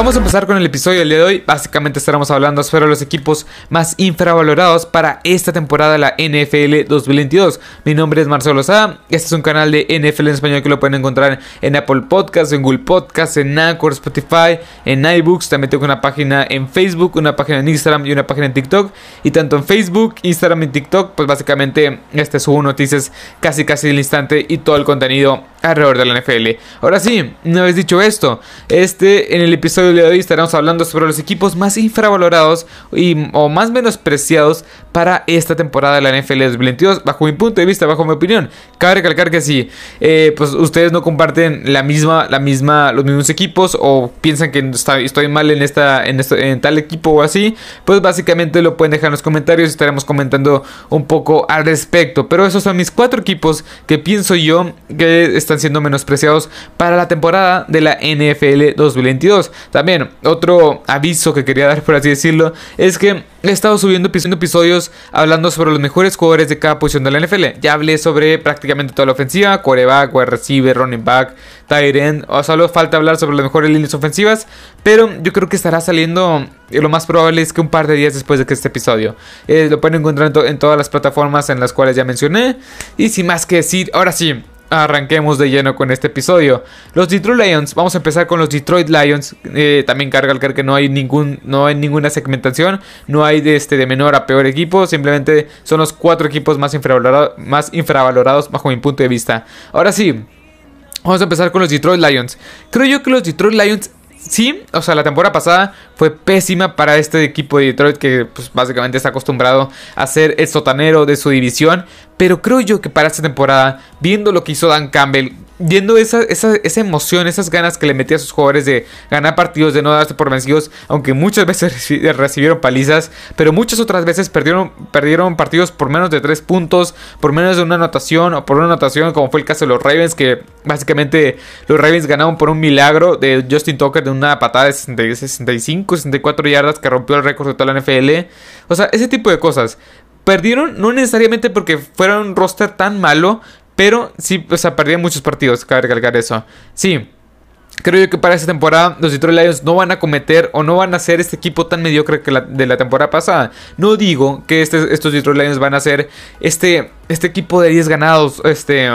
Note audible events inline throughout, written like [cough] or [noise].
Vamos a empezar con el episodio del día de hoy. Básicamente estaremos hablando sobre los equipos más infravalorados para esta temporada de la NFL 2022. Mi nombre es Marcelo Sada. Este es un canal de NFL en español que lo pueden encontrar en Apple Podcasts, en Google Podcasts, en Anchor, Spotify, en iBooks. También tengo una página en Facebook, una página en Instagram y una página en TikTok. Y tanto en Facebook, Instagram y TikTok, pues básicamente este subo noticias casi casi al instante y todo el contenido alrededor de la NFL. Ahora sí, una vez dicho esto, este en el episodio de hoy estaremos hablando sobre los equipos más infravalorados y, o más menospreciados para esta temporada de la NFL 2022, bajo mi punto de vista, bajo mi opinión. Cabe recalcar que si eh, pues ustedes no comparten la misma, la misma, los mismos equipos o piensan que estoy mal en esta, en, en tal equipo o así, pues básicamente lo pueden dejar en los comentarios y estaremos comentando un poco al respecto. Pero esos son mis cuatro equipos que pienso yo que están siendo menospreciados para la temporada de la NFL 2022. También otro aviso que quería dar por así decirlo es que he estado subiendo episodios hablando sobre los mejores jugadores de cada posición de la NFL. Ya hablé sobre prácticamente toda la ofensiva, quarterback, wide receiver, running back, tight end. O solo falta hablar sobre las mejores líneas ofensivas, pero yo creo que estará saliendo lo más probable es que un par de días después de que este episodio. Eh, lo pueden encontrar en, en todas las plataformas en las cuales ya mencioné. Y sin más que decir, ahora sí, arranquemos de lleno con este episodio. Los Detroit Lions, vamos a empezar con los Detroit Lions. Eh, también carga el que no hay ningún, no hay ninguna segmentación, no hay de este de menor a peor equipo, simplemente son los cuatro equipos más más infravalorados bajo mi punto de vista. Ahora sí, vamos a empezar con los Detroit Lions. Creo yo que los Detroit Lions Sí, o sea, la temporada pasada fue pésima para este equipo de Detroit que pues, básicamente está acostumbrado a ser el sotanero de su división. Pero creo yo que para esta temporada, viendo lo que hizo Dan Campbell, viendo esa, esa, esa, emoción, esas ganas que le metía a sus jugadores de ganar partidos, de no darse por vencidos, aunque muchas veces [laughs] recibieron palizas, pero muchas otras veces perdieron, perdieron partidos por menos de 3 puntos, por menos de una anotación o por una anotación, como fue el caso de los Ravens, que básicamente los Ravens ganaron por un milagro de Justin Tucker de una patada de 65, 64 yardas que rompió el récord de toda la NFL. O sea, ese tipo de cosas. Perdieron no necesariamente porque fuera un roster tan malo, pero sí, o sea, perdían muchos partidos, cabe recalcar eso. Sí, creo yo que para esta temporada los Detroit Lions no van a cometer o no van a ser este equipo tan mediocre que la, de la temporada pasada. No digo que este, estos Detroit Lions van a ser este, este equipo de 10 ganados, este,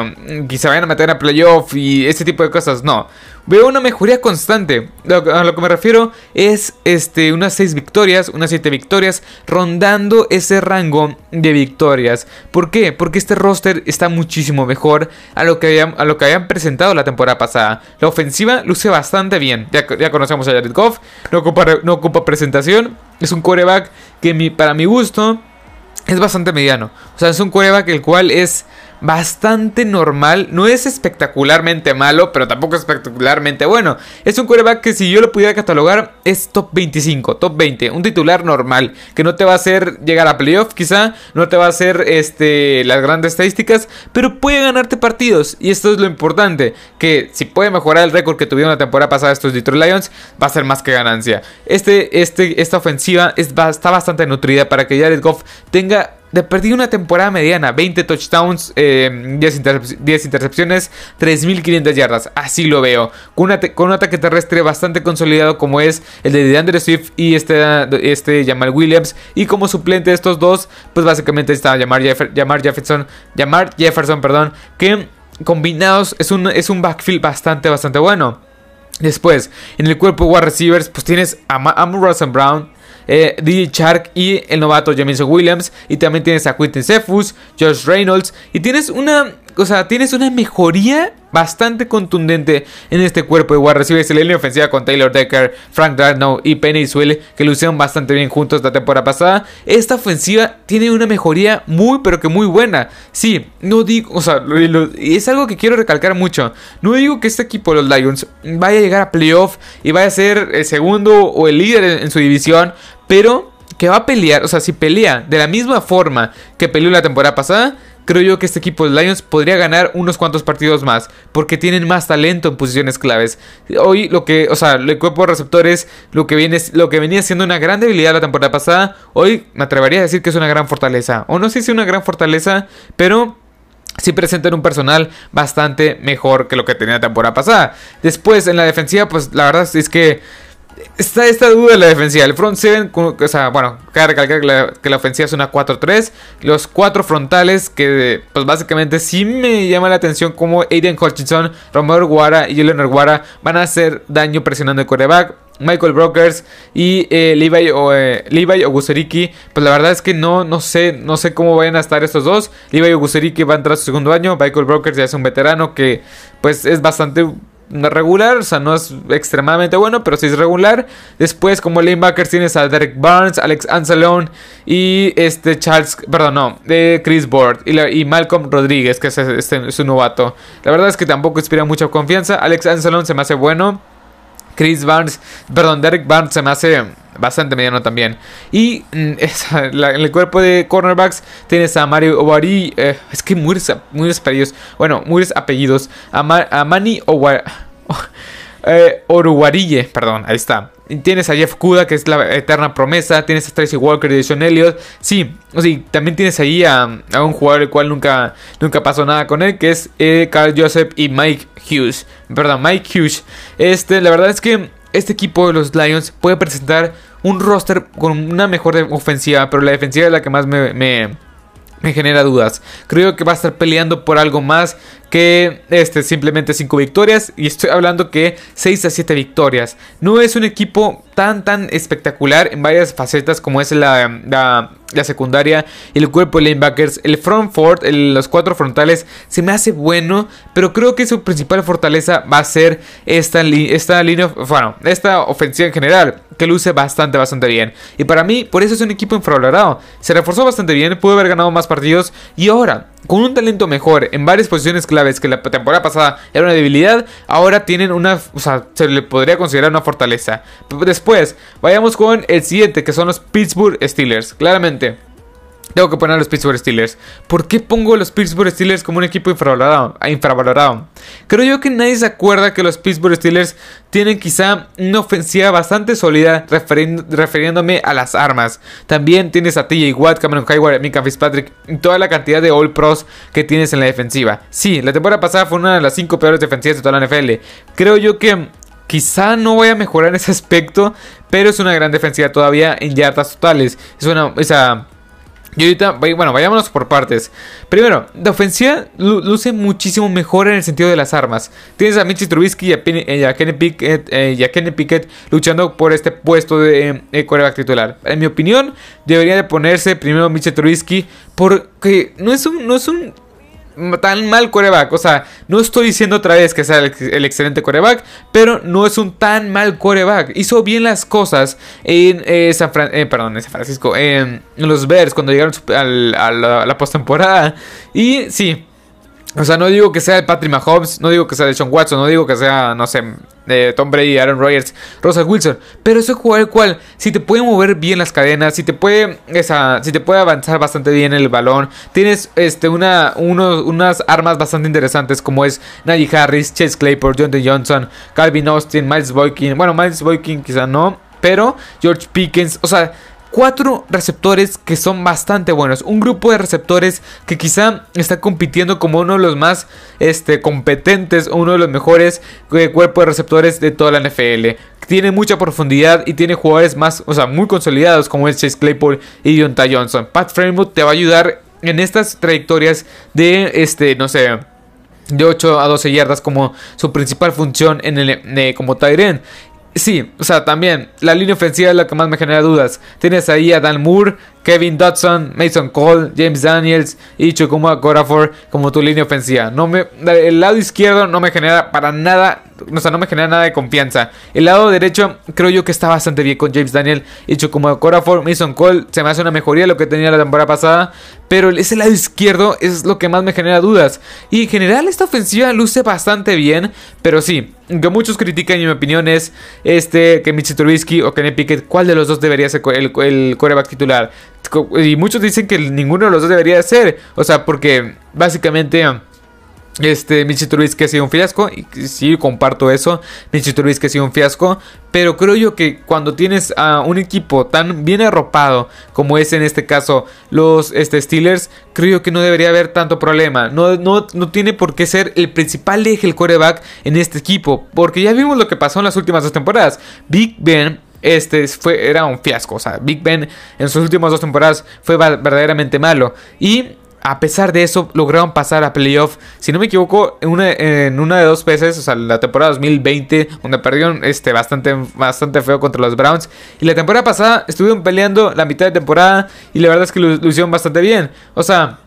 que se vayan a meter a playoff y este tipo de cosas. No, veo una mejoría constante. A lo que me refiero es este, unas 6 victorias, unas 7 victorias, rondando ese rango de victorias. ¿Por qué? Porque este roster está muchísimo mejor a lo que habían, a lo que habían presentado la temporada pasada. La ofensiva luce bastante bien. Ya, ya conocemos a Jared Goff, no ocupa, no ocupa presentación. Es un coreback que para mi gusto es bastante mediano. O sea, es un coreback el cual es bastante normal. No es espectacularmente malo, pero tampoco espectacularmente bueno. Es un quarterback que si yo lo pudiera catalogar es top 25, top 20. Un titular normal, que no te va a hacer llegar a playoff quizá, no te va a hacer este, las grandes estadísticas, pero puede ganarte partidos. Y esto es lo importante, que si puede mejorar el récord que tuvieron la temporada pasada estos Detroit Lions, va a ser más que ganancia. Este, este, esta ofensiva está bastante nutrida para que Jared Goff tenga de perdido una temporada mediana, 20 touchdowns, 10, eh, intercepciones, 3.500 yardas, así lo veo, con, un ataque terrestre bastante consolidado como es el de DeAndre Swift y este, este Jamal Williams, y como suplente de estos dos, pues básicamente está Jamar, Jefferson, Jamar Jefferson, perdón, que combinados es un, es un backfield bastante, bastante bueno. Después, en el cuerpo de wide receivers, pues tienes a Amon Brown, eh, DJ Shark y el novato Jamison Williams. Y también tienes a Quentin Cephus, Josh Reynolds. Y tienes una, o sea, tienes una mejoría bastante contundente en este cuerpo de wide receivers. La línea ofensiva con Taylor Decker, Frank Darnow y Penny Swell que lucieron bastante bien juntos la temporada pasada. Esta ofensiva tiene una mejoría muy, pero que muy buena. Sí, no digo, o sea, es algo que quiero recalcar mucho. No digo que este equipo, los Lions, vaya a llegar a playoff y vaya a ser el segundo o el líder en su división, pero que va a pelear, o sea, si pelea de la misma forma que peleó la temporada pasada, creo yo que este equipo de Lions podría ganar unos cuantos partidos más, porque tienen más talento en posiciones claves. Hoy lo que, o sea, el cuerpo de receptores, lo que viene, lo que venía siendo una gran debilidad la temporada pasada, hoy me atrevería a decir que es una gran fortaleza. O no sé si es una gran fortaleza, pero sí presentan un personal bastante mejor que lo que tenía la temporada pasada. Después, en la defensiva, pues la verdad es que Está esta duda de la defensiva. El front 7, o sea, bueno, cabe recalcar que la, ofensiva es una 4-3. Los cuatro frontales, que pues básicamente sí me llama la atención como Aiden Hutchinson, Romero Guara y Leonard Guara van a hacer daño presionando el coreback. Michael Brokers y eh, Levi, o, eh, Levi Oguseriki. Pues la verdad es que no, no sé, no sé cómo vayan a estar estos dos. Levi Oguseriki va a entrar a su segundo año. Michael Brokers ya es un veterano que pues es bastante regular, o sea, no es extremadamente bueno, pero sí es regular. Después, como lanebackers, tienes a Derek Barnes, Alex Anzalone y este Charles, perdón, no, de Chris Board y, Malcolm Rodríguez, que es, este, es un novato. La verdad es que tampoco inspira mucha confianza. Alex Anzalone se me hace bueno. Chris Barnes, perdón, Derek Barnes se me hace bastante mediano también. Y mm, [laughs] en el cuerpo de cornerbacks tienes a Mario Owari. Eh, es que muchos, apellidos. Bueno, muchos apellidos. A, Mani [laughs] eh, Oruwarille, perdón, ahí está. Tienes a Jeff Kuda, que es la eterna promesa. Tienes a Tracy Walker y Sean Elliott. Sí, sí, también tienes ahí a, un jugador el cual nunca, nunca pasó nada con él, que es eh, Carl Joseph y Mike Hughes. Perdón, Mike Hughes. Este, la verdad es que este equipo de los Lions puede presentar un roster con una mejor ofensiva, pero la defensiva es la que más me, me, genera dudas. Creo que va a estar peleando por algo más que este, simplemente 5 victorias. Y estoy hablando que 6 a 7 victorias. No es un equipo tan tan espectacular en varias facetas como es la, la, secundaria, el cuerpo de linebackers, el front four, los cuatro frontales, se me hace bueno, pero creo que su principal fortaleza va a ser esta, esta línea, bueno, esta ofensiva en general, que luce bastante, bastante bien. Y para mí, por eso es un equipo infravalorado. Se reforzó bastante bien, pudo haber ganado más partidos y ahora con un talento mejor en varias posiciones claves que la temporada pasada era una debilidad, ahora tienen una, o sea, se le podría considerar una fortaleza. Después, vayamos con el siguiente, que son los Pittsburgh Steelers. Claramente, tengo que poner a los Pittsburgh Steelers. ¿Por qué pongo a los Pittsburgh Steelers como un equipo infravalorado? infravalorado? Creo yo que nadie se acuerda que los Pittsburgh Steelers tienen quizá una ofensiva bastante sólida refiriéndome a las armas. También tienes a TJ Watt, Cameron Hayward, Mika Fitzpatrick toda la cantidad de All Pros que tienes en la defensiva. Sí, la temporada pasada fue una de las 5 peores defensivas de toda la NFL. Creo yo que Quizá no voy a mejorar ese aspecto, pero es una gran defensiva todavía en yardas totales. Es una, esa y ahorita, bueno, vayámonos por partes. Primero, la ofensiva luce muchísimo mejor en el sentido de las armas. Tienes a Mitchie Trubisky y a, eh, Kenny, Pickett, eh, Pickett, luchando por este puesto de eh, coreback titular. En mi opinión, debería de ponerse primero Mitchell Trubisky porque no es un, no es un tan mal coreback. O sea, no estoy diciendo otra vez que sea el, excelente coreback, pero no es un tan mal coreback. Hizo bien las cosas en eh, San, eh, San Francisco, en los Bears cuando llegaron a la, a la postemporada. Y sí, o sea, no digo que sea el Patrick Mahomes, no digo que sea de Sean Watson, no digo que sea, no sé, de Tom Brady, Aaron Rodgers, Rosa Wilson, pero es un jugador cual si te puede mover bien las cadenas, si te puede esa, si te puede avanzar bastante bien el balón, tienes este una unas armas bastante interesantes como es Najee Harris, Chase Claypool, John Johnson, Calvin Austin, Miles Boykin, bueno, Miles Boykin quizá no, pero George Pickens, o sea, cuatro receptores que son bastante buenos. Un grupo de receptores que quizá está compitiendo como uno de los más este, competentes, uno de los mejores eh, cuerpos de receptores de toda la NFL. Tiene mucha profundidad y tiene jugadores más, o sea, muy consolidados como es Chase Claypool y Deontay Johnson. Pat Fremont te va a ayudar en estas trayectorias de, este, no sé, de 8 a 12 yardas como su principal función en el, eh, como Tyren. Sí, o sea, también la línea ofensiva es la que más me genera dudas. Tienes ahí a Dan Moore, Kevin Dodson, Mason Cole, James Daniels y Chukuma Corafor como tu línea ofensiva. No me, el lado izquierdo no me genera para nada, o sea, no me genera nada de confianza. El lado derecho creo yo que está bastante bien con James Daniel y Chukuma Corafor. Mason Cole se me hace una mejoría de lo que tenía la temporada pasada, pero ese lado izquierdo es lo que más me genera dudas. Y en general esta ofensiva luce bastante bien, pero sí, que muchos critican y mi opinión es este que Mitchell Trubisky o Kenny Pickett, ¿cuál de los dos debería ser el, el coreback titular? Y muchos dicen que ninguno de los dos debería ser. O sea, porque básicamente este, Mitchell Trubisky ha sido un fiasco. Y sí, comparto eso. Mitchell Trubisky ha sido un fiasco. Pero creo yo que cuando tienes a un equipo tan bien arropado como es en este caso los este, Steelers, creo yo que no debería haber tanto problema. No, no, no tiene por qué ser el principal eje, el coreback en este equipo. Porque ya vimos lo que pasó en las últimas dos temporadas. Big Ben este fue, era un fiasco. O sea, Big Ben en sus últimas dos temporadas fue verdaderamente malo. Y a pesar de eso, lograron pasar a playoff. Si no me equivoco, en una, en una de dos veces, o sea, la temporada 2020, donde perdieron este, bastante, bastante feo contra los Browns. Y la temporada pasada estuvieron peleando la mitad de temporada y la verdad es que lo hicieron bastante bien. O sea,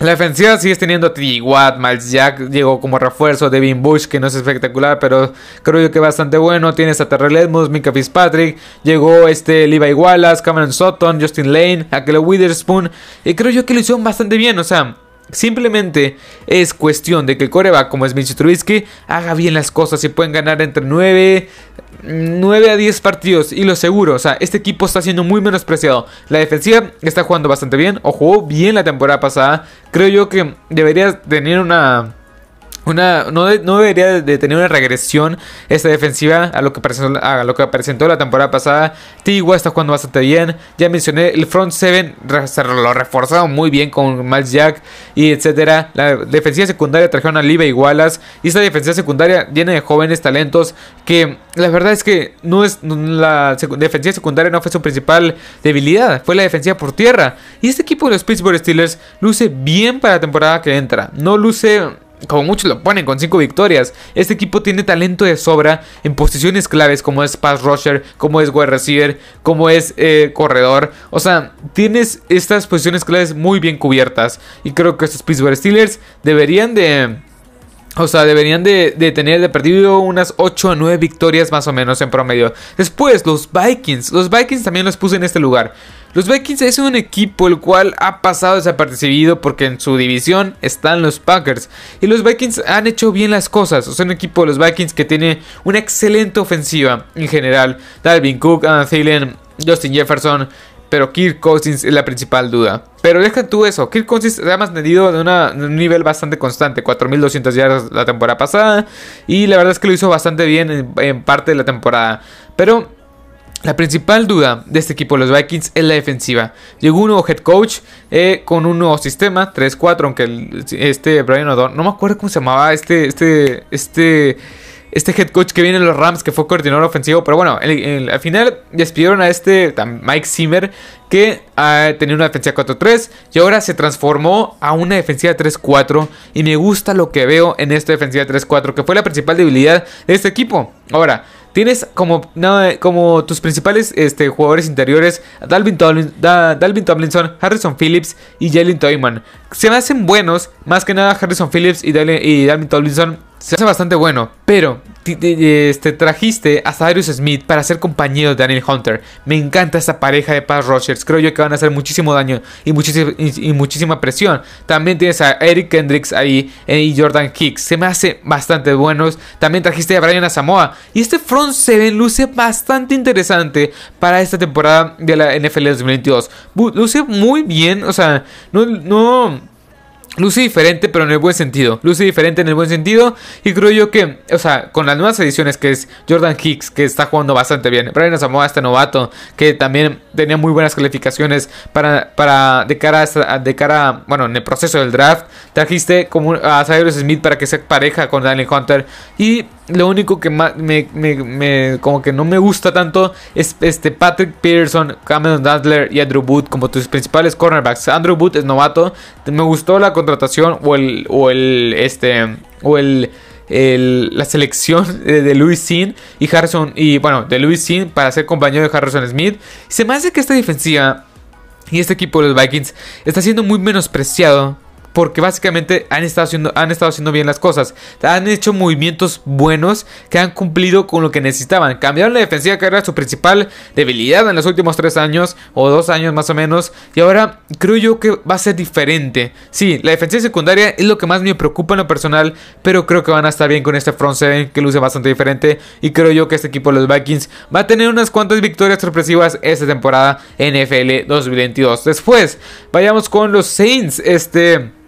la defensiva sigues teniendo a T. Watt, Miles Jack llegó como refuerzo, Devin Bush, que no es espectacular, pero creo yo que bastante bueno. Tienes a Terrell Edmonds, Mika Fitzpatrick, llegó este Levi Wallace, Cameron Sutton, Justin Lane, Akelo Witherspoon, y creo yo que lo hicieron bastante bien, o sea, Simplemente es cuestión de que el como es Mitch Trubisky haga bien las cosas y pueden ganar entre 9, 9 a 10 partidos y lo seguro, o sea, este equipo está siendo muy menospreciado. La defensiva está jugando bastante bien o jugó bien la temporada pasada. Creo yo que debería tener una una, no, debería de tener una regresión esta defensiva a lo que presentó, a lo que presentó la temporada pasada. Tigua está jugando bastante bien. Ya mencioné el front 7 se lo reforzaron muy bien con Miles Jack y etcétera. La defensiva secundaria trajeron a Liva Igualas y esta defensiva secundaria llena de jóvenes talentos que la verdad es que no es la defensiva secundaria no fue su principal debilidad, fue la defensiva por tierra. Y este equipo de los Pittsburgh Steelers luce bien para la temporada que entra. No luce como muchos lo ponen, con 5 victorias. Este equipo tiene talento de sobra en posiciones claves como es pass rusher, como es wide receiver, como es eh, corredor. O sea, tienes estas posiciones claves muy bien cubiertas. Y creo que estos Pittsburgh Steelers deberían de... O sea, deberían de, tener de perdido unas 8 o 9 victorias más o menos en promedio. Después, los Vikings. Los Vikings también los puse en este lugar. Los Vikings es un equipo el cual ha pasado desapercibido porque en su división están los Packers. Y los Vikings han hecho bien las cosas. O sea, un equipo de los Vikings que tiene una excelente ofensiva en general. Dalvin Cook, Adam Thielen, Justin Jefferson. Pero Kirk Cousins es la principal duda. Pero deja tú eso. Kirk Cousins se ha mantenido de, un nivel bastante constante. 4.200 yardas la temporada pasada. Y la verdad es que lo hizo bastante bien en, en parte de la temporada. Pero la principal duda de este equipo, los Vikings, es la defensiva. Llegó un nuevo head coach eh, con un nuevo sistema, 3-4, aunque este Brian O'Donnell, no me acuerdo cómo se llamaba este, este, este, este head coach que viene en los Rams, que fue coordinador ofensivo. Pero bueno, al final despidieron a este Mike Zimmer, que ah, tenía una defensiva 4-3 y ahora se transformó a una defensiva 3-4. Y me gusta lo que veo en esta defensiva 3-4, que fue la principal debilidad de este equipo. Ahora, Tienes como, como tus principales este, jugadores interiores Dalvin, Dalvin Tomlinson, Harrison Phillips y Jalen Toyman. Se me hacen buenos, más que nada Harrison Phillips y, y Dalvin Tomlinson se hace bastante bueno. Pero este, trajiste a Cyrus Smith para ser compañero de Daniel Hunter. Me encanta esta pareja de pass rushers. Creo yo que van a hacer muchísimo daño y, muchísima, presión. También tienes a Eric Kendricks ahí eh, y Jordan Hicks. Se me hace bastante buenos. También trajiste a Brian Asamoah. Y este front seven luce bastante interesante para esta temporada de la NFL 2022. Luce muy bien. O sea, no Luce diferente, pero en el buen sentido. Luce diferente en el buen sentido. Y creo yo que, o sea, con las nuevas ediciones que es Jordan Hicks, que está jugando bastante bien. Brian Samoa, este novato, que también tenía muy buenas calificaciones para, para de cara a, de cara, bueno, en el proceso del draft. Trajiste como a Cyrus Smith para que sea pareja con Daniel Hunter. Y lo único que más me, como que no me gusta tanto es este Patrick Peterson, Cameron Dudler y Andrew Booth como tus principales cornerbacks. Andrew Booth es novato. Me gustó la contratación o el o el este o el, la selección de, Louis Sin y Harrison y bueno, de Louis Sin para ser compañero de Harrison Smith. Se me hace que esta defensiva y este equipo de los Vikings está siendo muy menospreciado porque básicamente han estado, haciendo, han estado haciendo bien las cosas. Han hecho movimientos buenos que han cumplido con lo que necesitaban. Cambiaron la defensiva que era su principal debilidad en los últimos tres años o dos años más o menos. Y ahora creo yo que va a ser diferente. Sí, la defensiva secundaria es lo que más me preocupa en lo personal. Pero creo que van a estar bien con este front seven que luce bastante diferente. Y creo yo que este equipo de los Vikings va a tener unas cuantas victorias sorpresivas esta temporada NFL 2022. Después, vayamos con los Saints. Este...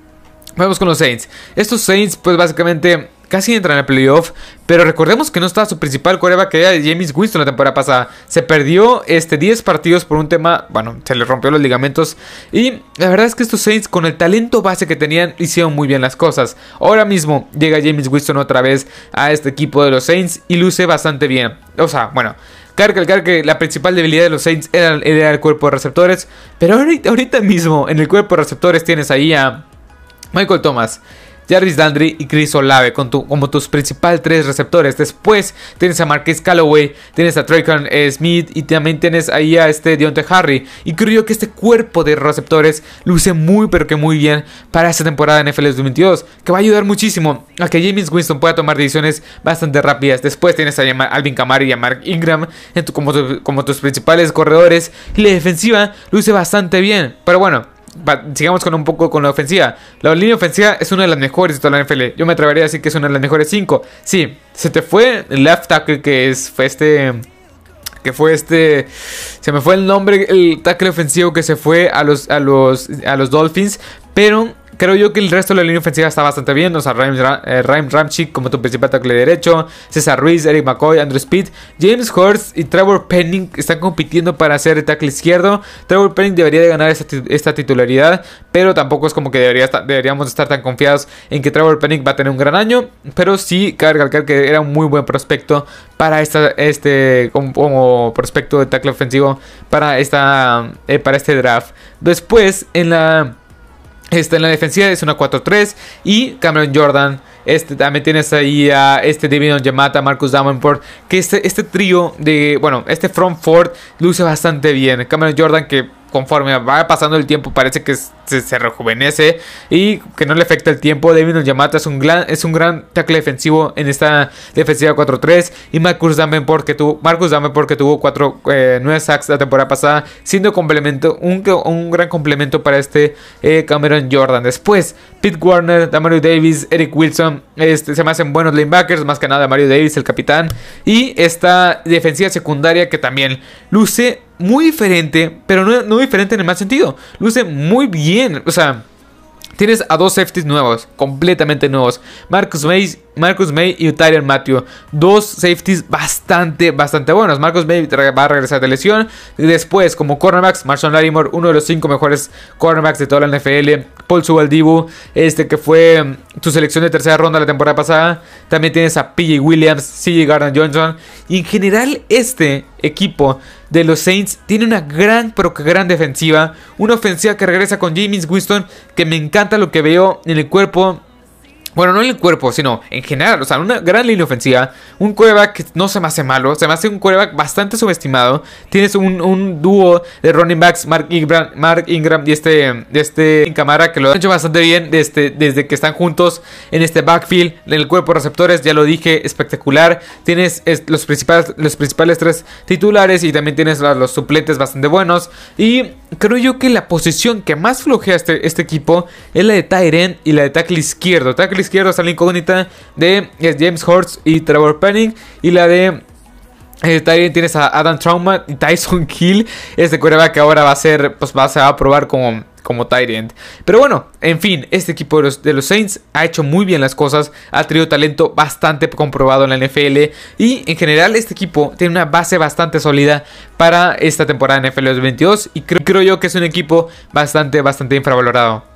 Vamos con los Saints. Estos Saints, pues básicamente casi entran el playoff. Pero recordemos que no estaba su principal coreback, que era James Winston la temporada pasada. Se perdió este 10 partidos por un tema, bueno, se le rompió los ligamentos. Y la verdad es que estos Saints, con el talento base que tenían, hicieron muy bien las cosas. Ahora mismo llega James Winston otra vez a este equipo de los Saints y luce bastante bien. O sea, bueno. Cabe recalcar que la principal debilidad de los Saints era, era, el cuerpo de receptores. Pero ahorita, ahorita mismo en el cuerpo de receptores tienes ahí a Michael Thomas, Jarvis Landry y Chris Olave como tus principales tres receptores. Después tienes a Marquez Calloway, tienes a Traycon Smith y también tienes ahí a este Deontay Harry. Y creo yo que este cuerpo de receptores luce muy pero que muy bien para esta temporada en NFL 2022, que va a ayudar muchísimo a que James Winston pueda tomar decisiones bastante rápidas. Después tienes a Alvin Kamara y a Mark Ingram como, como tus principales corredores y la defensiva luce bastante bien. Pero bueno, sigamos con un poco con la ofensiva. La línea ofensiva es una de las mejores de toda la NFL. Yo me atrevería a decir que es una de las mejores 5. Sí, se te fue el left tackle que es, fue este... Que fue este... Se me fue el nombre, el tackle ofensivo que se fue a los, a los, a los Dolphins. Pero Creo yo que el resto de la línea ofensiva está bastante bien. O sea, Raim, eh, Ramchick como tu principal tackle derecho. César Ruiz, Eric McCoy, Andrew Speed. James Hurst y Trevor Penning están compitiendo para ser el tackle izquierdo. Trevor Penning debería de ganar esta, titularidad. Pero tampoco es como que debería deberíamos estar tan confiados en que Trevor Penning va a tener un gran año. Pero sí, cabe recalcar que era un muy buen prospecto para esta, este como, prospecto de tackle ofensivo para, esta, eh, para este draft. Después, en la Está en la defensiva es una 4-3 y Cameron Jordan. Este, también tienes ahí a este David Yamata, Marcus Davenport. Que este, este trío de, bueno, este front four luce bastante bien. Cameron Jordan que conforme va pasando el tiempo parece que se, rejuvenece y que no le afecta el tiempo. David Yamata es un, gran, es un gran tackle defensivo en esta defensiva 4-3 y Marcus Davenport que tuvo, Marcus Davenport que tuvo 4, 9 eh, sacks la temporada pasada siendo complemento, un, un gran complemento para este eh, Cameron Jordan. Después Pete Warner, Damario Davis, Eric Wilson este, se me hacen buenos linebackers, más que nada Mario Davis el capitán y esta defensiva secundaria que también luce muy diferente, pero no, no diferente en el más sentido. Luce muy bien, o sea, tienes a dos safeties nuevos, completamente nuevos. Marcus May, Marcus May y Tyrion Matthew. Dos safeties bastante, bastante buenos. Marcus May va a regresar de lesión. Después, como cornerbacks, Marshall Larimore, uno de los cinco mejores cornerbacks de toda la NFL. Paul Subaldibu, este que fue mm, tu selección de tercera ronda la temporada pasada. También tienes a PJ Williams, CJ Gardner Johnson. Y en general, este equipo de los Saints tiene una gran, pero que gran defensiva. Una ofensiva que regresa con James Winston, que me encanta lo que veo en el cuerpo bueno, no en el cuerpo, sino en general. O sea, una gran línea ofensiva. Un quarterback que no se me hace malo. Se me hace un quarterback bastante subestimado. Tienes un, dúo de running backs, Mark Ingram, Mark Ingram y este, este Camara, que lo han hecho bastante bien desde, desde que están juntos en este backfield. En el cuerpo de receptores, ya lo dije, espectacular. Tienes los, principales, los principales tres titulares y también tienes los, suplentes bastante buenos. Y creo yo que la posición que más flojea este, este equipo es la de Tyren y la de tackle izquierdo. Tackle izquierdo está la incógnita de James Hortz y Trevor Penning. Y la de eh, también tienes a Adam Trauma y Tyson Kill. Este coreback que ahora va a ser, pues va, a probar como, como Pero bueno, en fin, este equipo de los, Saints ha hecho muy bien las cosas. Ha tenido talento bastante comprobado en la NFL. Y en general, este equipo tiene una base bastante sólida para esta temporada NFL 2022. Y creo, creo yo que es un equipo bastante, bastante infravalorado.